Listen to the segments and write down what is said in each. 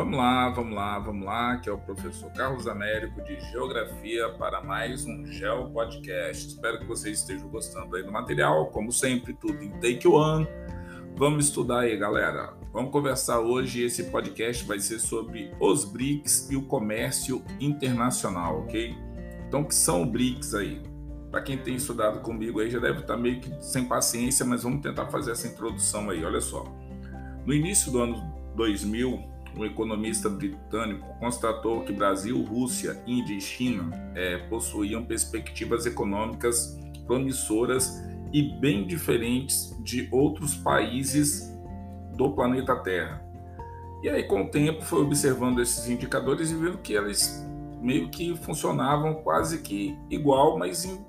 Vamos lá, vamos lá, vamos lá, que é o professor Carlos Américo de Geografia para mais um Geo Podcast. Espero que vocês estejam gostando aí do material, como sempre, tudo em Take One. Vamos estudar aí, galera. Vamos conversar hoje. Esse podcast vai ser sobre os BRICS e o comércio internacional, ok? Então, o que são os BRICS aí? Para quem tem estudado comigo aí já deve estar meio que sem paciência, mas vamos tentar fazer essa introdução aí. Olha só. No início do ano 2000, um economista britânico constatou que Brasil, Rússia, Índia e China é, possuíam perspectivas econômicas promissoras e bem diferentes de outros países do planeta Terra. E aí, com o tempo, foi observando esses indicadores e viu que eles meio que funcionavam quase que igual, mas em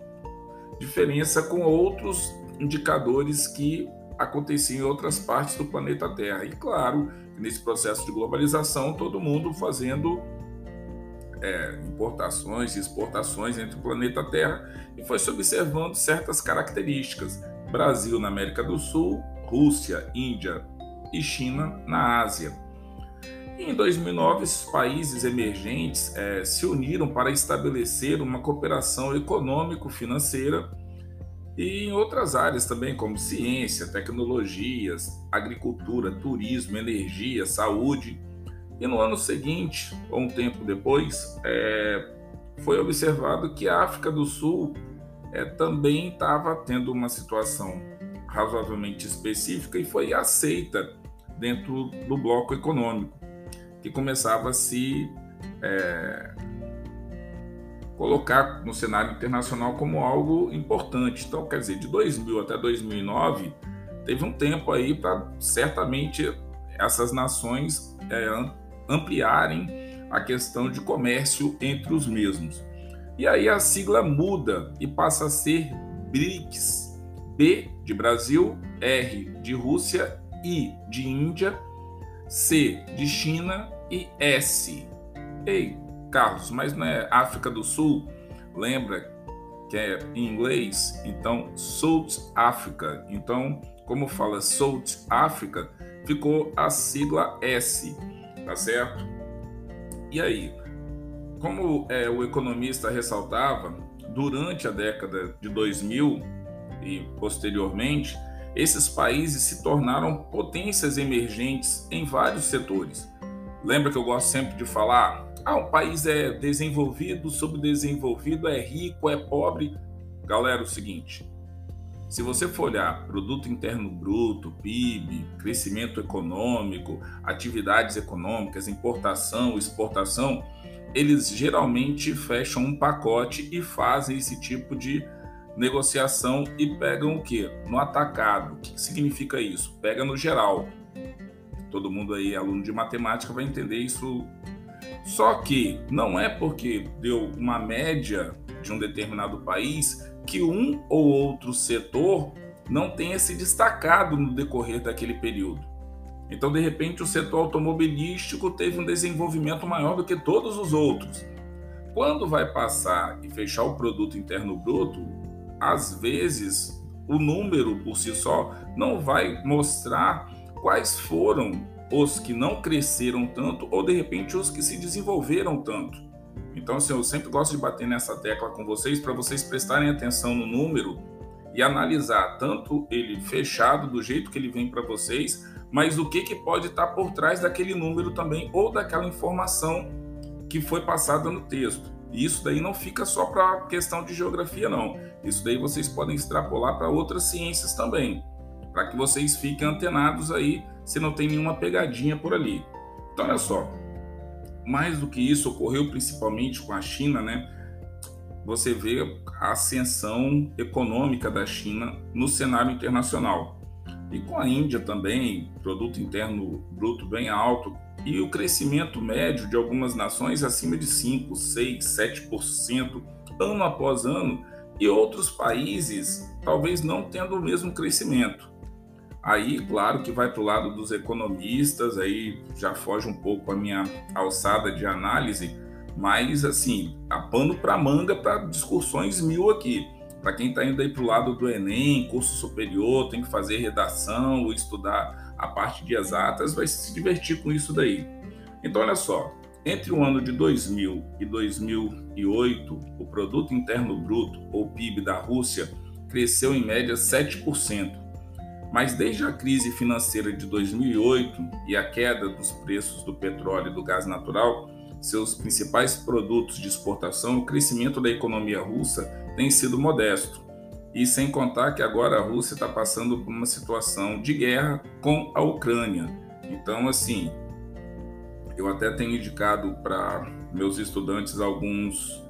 diferença com outros indicadores que aconteciam em outras partes do planeta Terra. E claro, nesse processo de globalização, todo mundo fazendo é, importações e exportações entre o planeta Terra e foi se observando certas características. Brasil na América do Sul, Rússia, Índia e China na Ásia. E em 2009, esses países emergentes é, se uniram para estabelecer uma cooperação econômico-financeira e em outras áreas também, como ciência, tecnologias, agricultura, turismo, energia, saúde. E no ano seguinte, ou um tempo depois, é, foi observado que a África do Sul é, também estava tendo uma situação razoavelmente específica e foi aceita dentro do bloco econômico, que começava a se é, colocar no cenário internacional como algo importante. Então, quer dizer, de 2000 até 2009, teve um tempo aí para certamente essas nações é, ampliarem a questão de comércio entre os mesmos. E aí a sigla muda e passa a ser BRICS. B de Brasil, R de Rússia, I de Índia, C de China e S. Ei, Carlos, mas não é África do Sul? Lembra que é em inglês? Então, South Africa. Então, como fala South Africa, ficou a sigla S, tá certo? E aí, como é, o economista ressaltava, durante a década de 2000 e posteriormente, esses países se tornaram potências emergentes em vários setores. Lembra que eu gosto sempre de falar ah, um país é desenvolvido, subdesenvolvido, é rico, é pobre. Galera, é o seguinte: se você for olhar produto interno bruto, PIB, crescimento econômico, atividades econômicas, importação, exportação, eles geralmente fecham um pacote e fazem esse tipo de negociação e pegam o que? No atacado. O que significa isso? Pega no geral. Todo mundo aí, aluno de matemática, vai entender isso só que não é porque deu uma média de um determinado país que um ou outro setor não tenha se destacado no decorrer daquele período. Então, de repente, o setor automobilístico teve um desenvolvimento maior do que todos os outros. Quando vai passar e fechar o produto interno bruto, às vezes o número por si só não vai mostrar quais foram os que não cresceram tanto ou de repente os que se desenvolveram tanto. Então, assim, eu sempre gosto de bater nessa tecla com vocês para vocês prestarem atenção no número e analisar tanto ele fechado do jeito que ele vem para vocês, mas o que, que pode estar tá por trás daquele número também ou daquela informação que foi passada no texto. E isso daí não fica só para questão de geografia, não. Isso daí vocês podem extrapolar para outras ciências também, para que vocês fiquem antenados aí se não tem nenhuma pegadinha por ali. Então, olha só, mais do que isso, ocorreu principalmente com a China, né? Você vê a ascensão econômica da China no cenário internacional. E com a Índia também, produto interno bruto bem alto, e o crescimento médio de algumas nações acima de 5, 6, 7% ano após ano, e outros países talvez não tendo o mesmo crescimento. Aí, claro que vai para o lado dos economistas, aí já foge um pouco a minha alçada de análise, mas assim, a pano para manga para discussões mil aqui. Para quem está indo aí para o lado do Enem, curso superior, tem que fazer redação, estudar a parte de exatas, vai se divertir com isso daí. Então, olha só, entre o ano de 2000 e 2008, o produto interno bruto, ou PIB da Rússia, cresceu em média 7%. Mas desde a crise financeira de 2008 e a queda dos preços do petróleo e do gás natural, seus principais produtos de exportação, o crescimento da economia russa tem sido modesto. E sem contar que agora a Rússia está passando por uma situação de guerra com a Ucrânia. Então, assim, eu até tenho indicado para meus estudantes alguns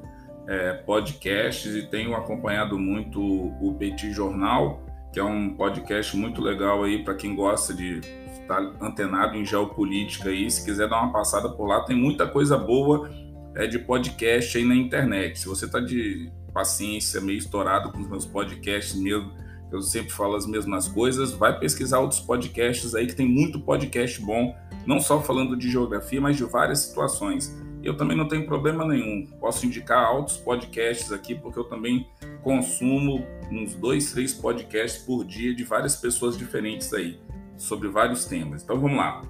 é, podcasts e tenho acompanhado muito o Petit Jornal, que é um podcast muito legal aí para quem gosta de estar antenado em geopolítica aí. Se quiser dar uma passada por lá, tem muita coisa boa é, de podcast aí na internet. Se você está de paciência, meio estourado com os meus podcasts mesmo, eu sempre falo as mesmas coisas, vai pesquisar outros podcasts aí, que tem muito podcast bom, não só falando de geografia, mas de várias situações. Eu também não tenho problema nenhum, posso indicar outros podcasts aqui, porque eu também consumo uns dois, três podcasts por dia de várias pessoas diferentes aí, sobre vários temas. Então vamos lá.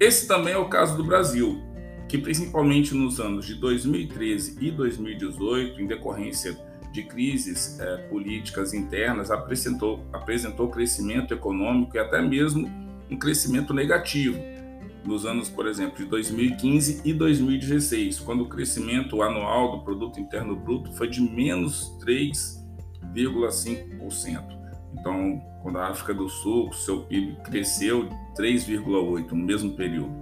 Esse também é o caso do Brasil que principalmente nos anos de 2013 e 2018, em decorrência de crises é, políticas internas, apresentou, apresentou crescimento econômico e até mesmo um crescimento negativo. Nos anos, por exemplo, de 2015 e 2016, quando o crescimento anual do produto interno bruto foi de menos 3,5%. Então, quando a África do Sul, seu PIB cresceu 3,8% no mesmo período.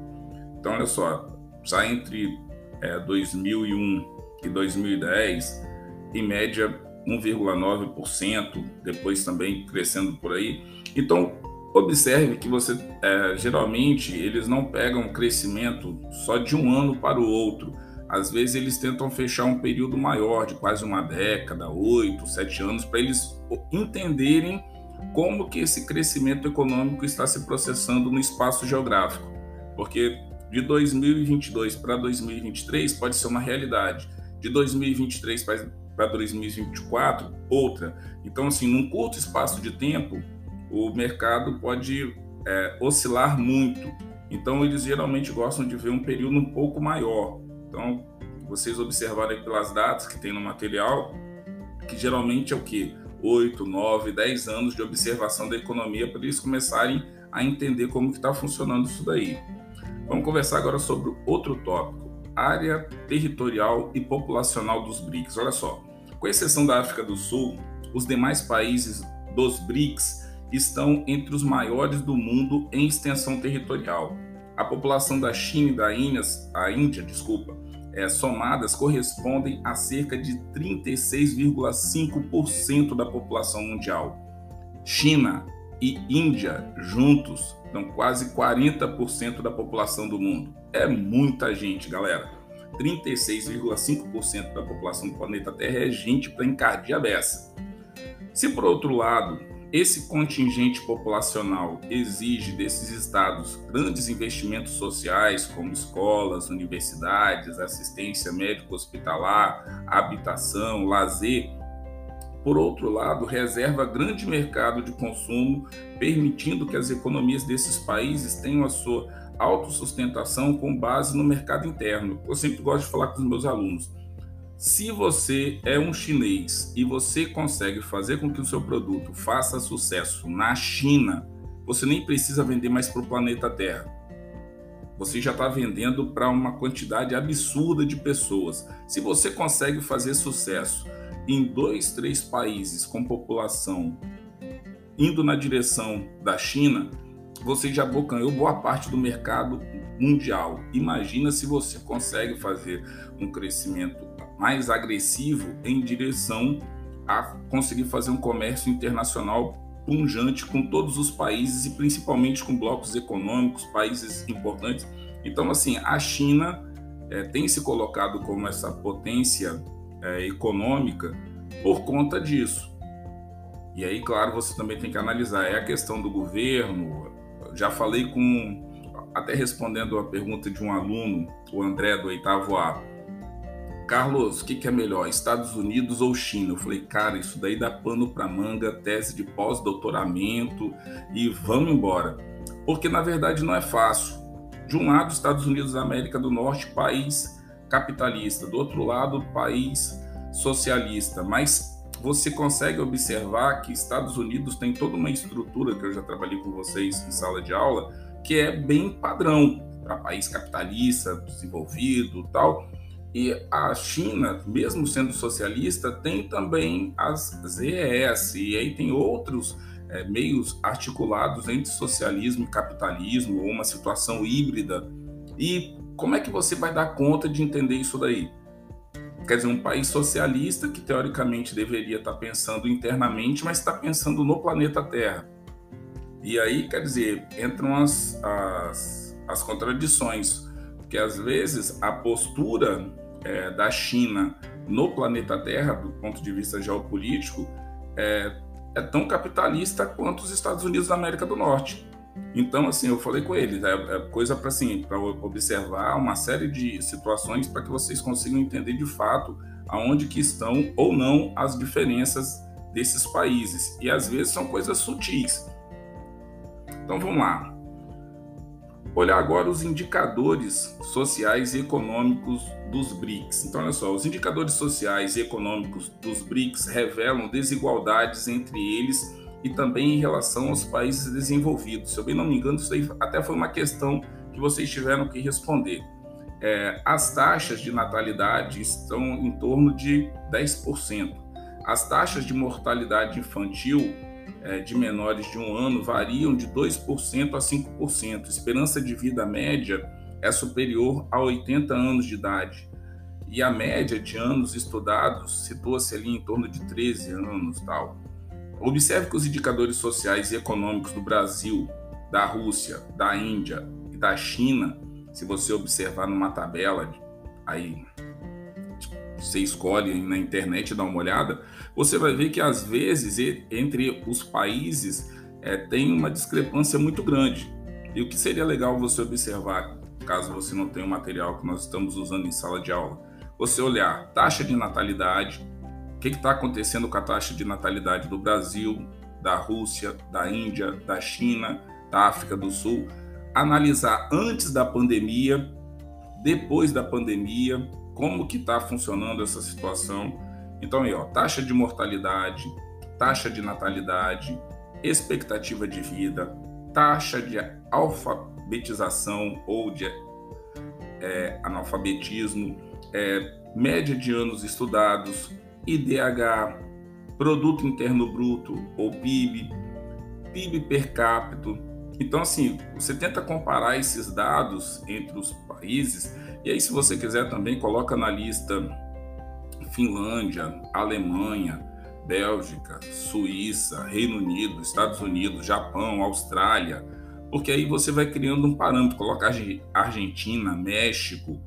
Então, olha só, já entre é, 2001 e 2010, em média 1,9%, depois também crescendo por aí. Então, observe que você é, geralmente eles não pegam crescimento só de um ano para o outro. Às vezes eles tentam fechar um período maior, de quase uma década, oito, sete anos, para eles entenderem como que esse crescimento econômico está se processando no espaço geográfico. Porque de 2022 para 2023 pode ser uma realidade. De 2023 para 2024, outra. Então, assim, num curto espaço de tempo, o mercado pode é, oscilar muito. Então, eles geralmente gostam de ver um período um pouco maior. Então, vocês observarem pelas datas que tem no material, que geralmente é o que? 8, 9, 10 anos de observação da economia para eles começarem a entender como que está funcionando isso daí. Vamos conversar agora sobre outro tópico, área territorial e populacional dos BRICS. Olha só, com exceção da África do Sul, os demais países dos BRICS estão entre os maiores do mundo em extensão territorial. A população da China e da Índia, a Índia, desculpa, é, somadas correspondem a cerca de 36,5% da população mundial. China e Índia juntos dão quase 40% da população do mundo. É muita gente, galera. 36,5% da população do planeta Terra é gente para encardir a beça. Se por outro lado, esse contingente populacional exige desses estados grandes investimentos sociais, como escolas, universidades, assistência médico-hospitalar, habitação, lazer, por outro lado, reserva grande mercado de consumo, permitindo que as economias desses países tenham a sua autossustentação com base no mercado interno. Eu sempre gosto de falar com os meus alunos. Se você é um chinês e você consegue fazer com que o seu produto faça sucesso na China, você nem precisa vender mais para o planeta Terra. Você já está vendendo para uma quantidade absurda de pessoas. Se você consegue fazer sucesso em dois, três países com população indo na direção da China, você já abocanhou boa parte do mercado mundial. Imagina se você consegue fazer um crescimento mais agressivo em direção a conseguir fazer um comércio internacional punjante com todos os países e principalmente com blocos econômicos, países importantes. Então, assim, a China é, tem se colocado como essa potência é, econômica por conta disso. E aí, claro, você também tem que analisar é a questão do governo. Já falei com, até respondendo a pergunta de um aluno, o André do oitavo A. Carlos, o que, que, é melhor, Estados Unidos ou China? Eu falei, cara, isso daí dá pano para manga, tese de pós-doutoramento e vamos embora. Porque na verdade não é fácil. De um lado, Estados Unidos da América do Norte, país capitalista, do outro lado, país socialista, mas você consegue observar que Estados Unidos tem toda uma estrutura que eu já trabalhei com vocês em sala de aula, que é bem padrão para país capitalista, desenvolvido, tal. E a China, mesmo sendo socialista, tem também as ZES, e aí tem outros é, meios articulados entre socialismo e capitalismo, ou uma situação híbrida. E como é que você vai dar conta de entender isso daí? Quer dizer, um país socialista que teoricamente deveria estar pensando internamente, mas está pensando no planeta Terra. E aí, quer dizer, entram as, as, as contradições, porque às vezes a postura é, da China no planeta Terra, do ponto de vista geopolítico, é, é tão capitalista quanto os Estados Unidos da América do Norte. Então, assim, eu falei com eles, é, é coisa para assim, para observar uma série de situações para que vocês consigam entender de fato aonde que estão ou não as diferenças desses países. E às vezes são coisas sutis. Então vamos lá. Olhar agora os indicadores sociais e econômicos dos BRICS. Então, olha só, os indicadores sociais e econômicos dos BRICS revelam desigualdades entre eles e também em relação aos países desenvolvidos. Se eu bem não me engano, isso aí até foi uma questão que vocês tiveram que responder. É, as taxas de natalidade estão em torno de 10%. As taxas de mortalidade infantil de menores de um ano variam de 2% a 5%. Esperança de vida média é superior a 80 anos de idade. E a média de anos estudados situa-se ali em torno de 13 anos, tal. Observe que os indicadores sociais e econômicos do Brasil, da Rússia, da Índia e da China, se você observar numa tabela, aí você escolhe na internet dá uma olhada, você vai ver que às vezes entre os países é, tem uma discrepância muito grande. E o que seria legal você observar, caso você não tenha o material que nós estamos usando em sala de aula, você olhar taxa de natalidade, que está acontecendo com a taxa de natalidade do Brasil, da Rússia, da Índia, da China, da África do Sul, analisar antes da pandemia, depois da pandemia, como que está funcionando essa situação. Então aí, ó, taxa de mortalidade, taxa de natalidade, expectativa de vida, taxa de alfabetização ou de é, analfabetismo, é, média de anos estudados, IDH, Produto Interno Bruto ou PIB, PIB per capita. Então, assim, você tenta comparar esses dados entre os países, e aí, se você quiser, também coloca na lista Finlândia, Alemanha, Bélgica, Suíça, Reino Unido, Estados Unidos, Japão, Austrália, porque aí você vai criando um parâmetro, coloca Argentina, México,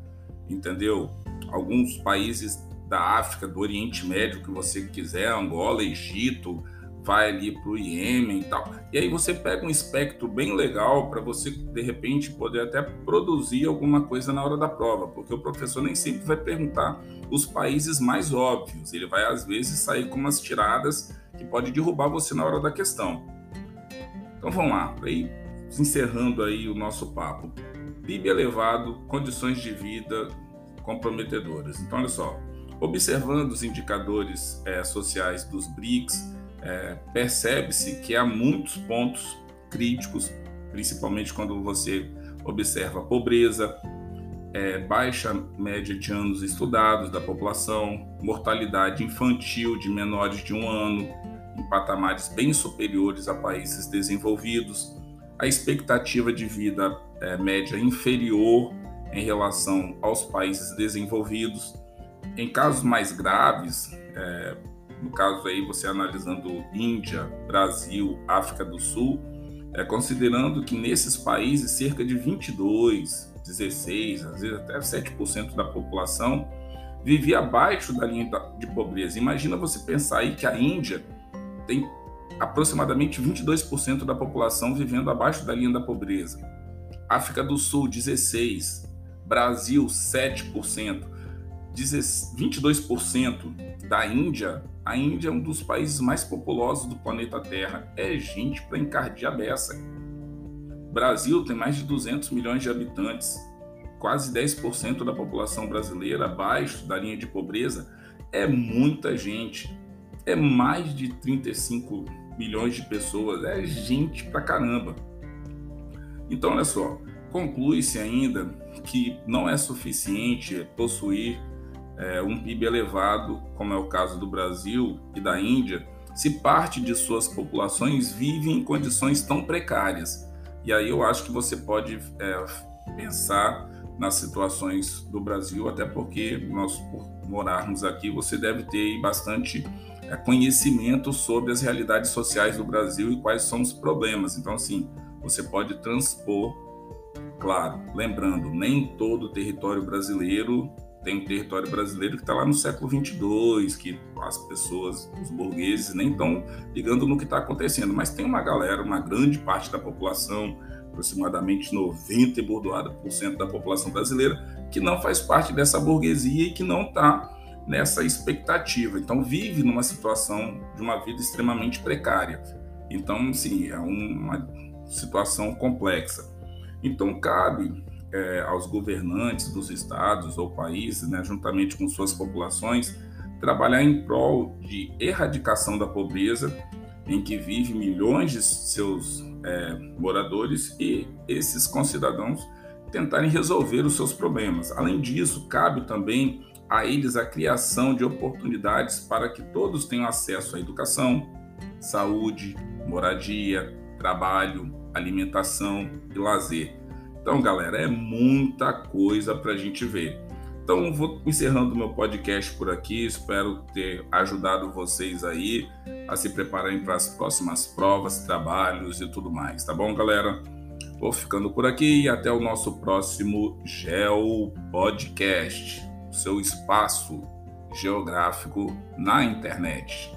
entendeu? Alguns países da África, do Oriente Médio que você quiser, Angola, Egito, vai ali para o Iêmen e tal. E aí você pega um espectro bem legal para você, de repente, poder até produzir alguma coisa na hora da prova, porque o professor nem sempre vai perguntar os países mais óbvios, ele vai às vezes sair com umas tiradas que pode derrubar você na hora da questão. Então vamos lá, aí encerrando aí o nosso papo. PIB elevado, condições de vida comprometedoras. Então olha só, Observando os indicadores é, sociais dos BRICS, é, percebe-se que há muitos pontos críticos, principalmente quando você observa pobreza, é, baixa média de anos estudados da população, mortalidade infantil de menores de um ano, em patamares bem superiores a países desenvolvidos, a expectativa de vida é, média inferior em relação aos países desenvolvidos. Em casos mais graves, é, no caso aí você analisando Índia, Brasil, África do Sul, é, considerando que nesses países cerca de 22, 16, às vezes até 7% da população vivia abaixo da linha de pobreza. Imagina você pensar aí que a Índia tem aproximadamente 22% da população vivendo abaixo da linha da pobreza. África do Sul, 16%. Brasil, 7%. 22% da Índia, a Índia é um dos países mais populosos do planeta Terra. É gente para encardir a beça. Brasil tem mais de 200 milhões de habitantes, quase 10% da população brasileira abaixo da linha de pobreza. É muita gente, é mais de 35 milhões de pessoas, é gente pra caramba. Então, olha só, conclui-se ainda que não é suficiente possuir é, um PIB elevado, como é o caso do Brasil e da Índia, se parte de suas populações vive em condições tão precárias. E aí eu acho que você pode é, pensar nas situações do Brasil, até porque nós, por morarmos aqui, você deve ter bastante é, conhecimento sobre as realidades sociais do Brasil e quais são os problemas. Então, assim, você pode transpor, claro, lembrando, nem todo o território brasileiro tem um território brasileiro que está lá no século 22, que as pessoas, os burgueses, nem estão ligando no que está acontecendo, mas tem uma galera, uma grande parte da população, aproximadamente 90 e bordoada por cento da população brasileira, que não faz parte dessa burguesia e que não está nessa expectativa. Então vive numa situação de uma vida extremamente precária. Então, sim, é uma situação complexa. Então cabe é, aos governantes dos estados ou países, né, juntamente com suas populações, trabalhar em prol de erradicação da pobreza em que vivem milhões de seus é, moradores e esses concidadãos tentarem resolver os seus problemas. Além disso, cabe também a eles a criação de oportunidades para que todos tenham acesso à educação, saúde, moradia, trabalho, alimentação e lazer. Então, galera, é muita coisa para a gente ver. Então, vou encerrando meu podcast por aqui. Espero ter ajudado vocês aí a se prepararem para as próximas provas, trabalhos e tudo mais, tá bom, galera? Vou ficando por aqui e até o nosso próximo Geo Podcast, seu espaço geográfico na internet.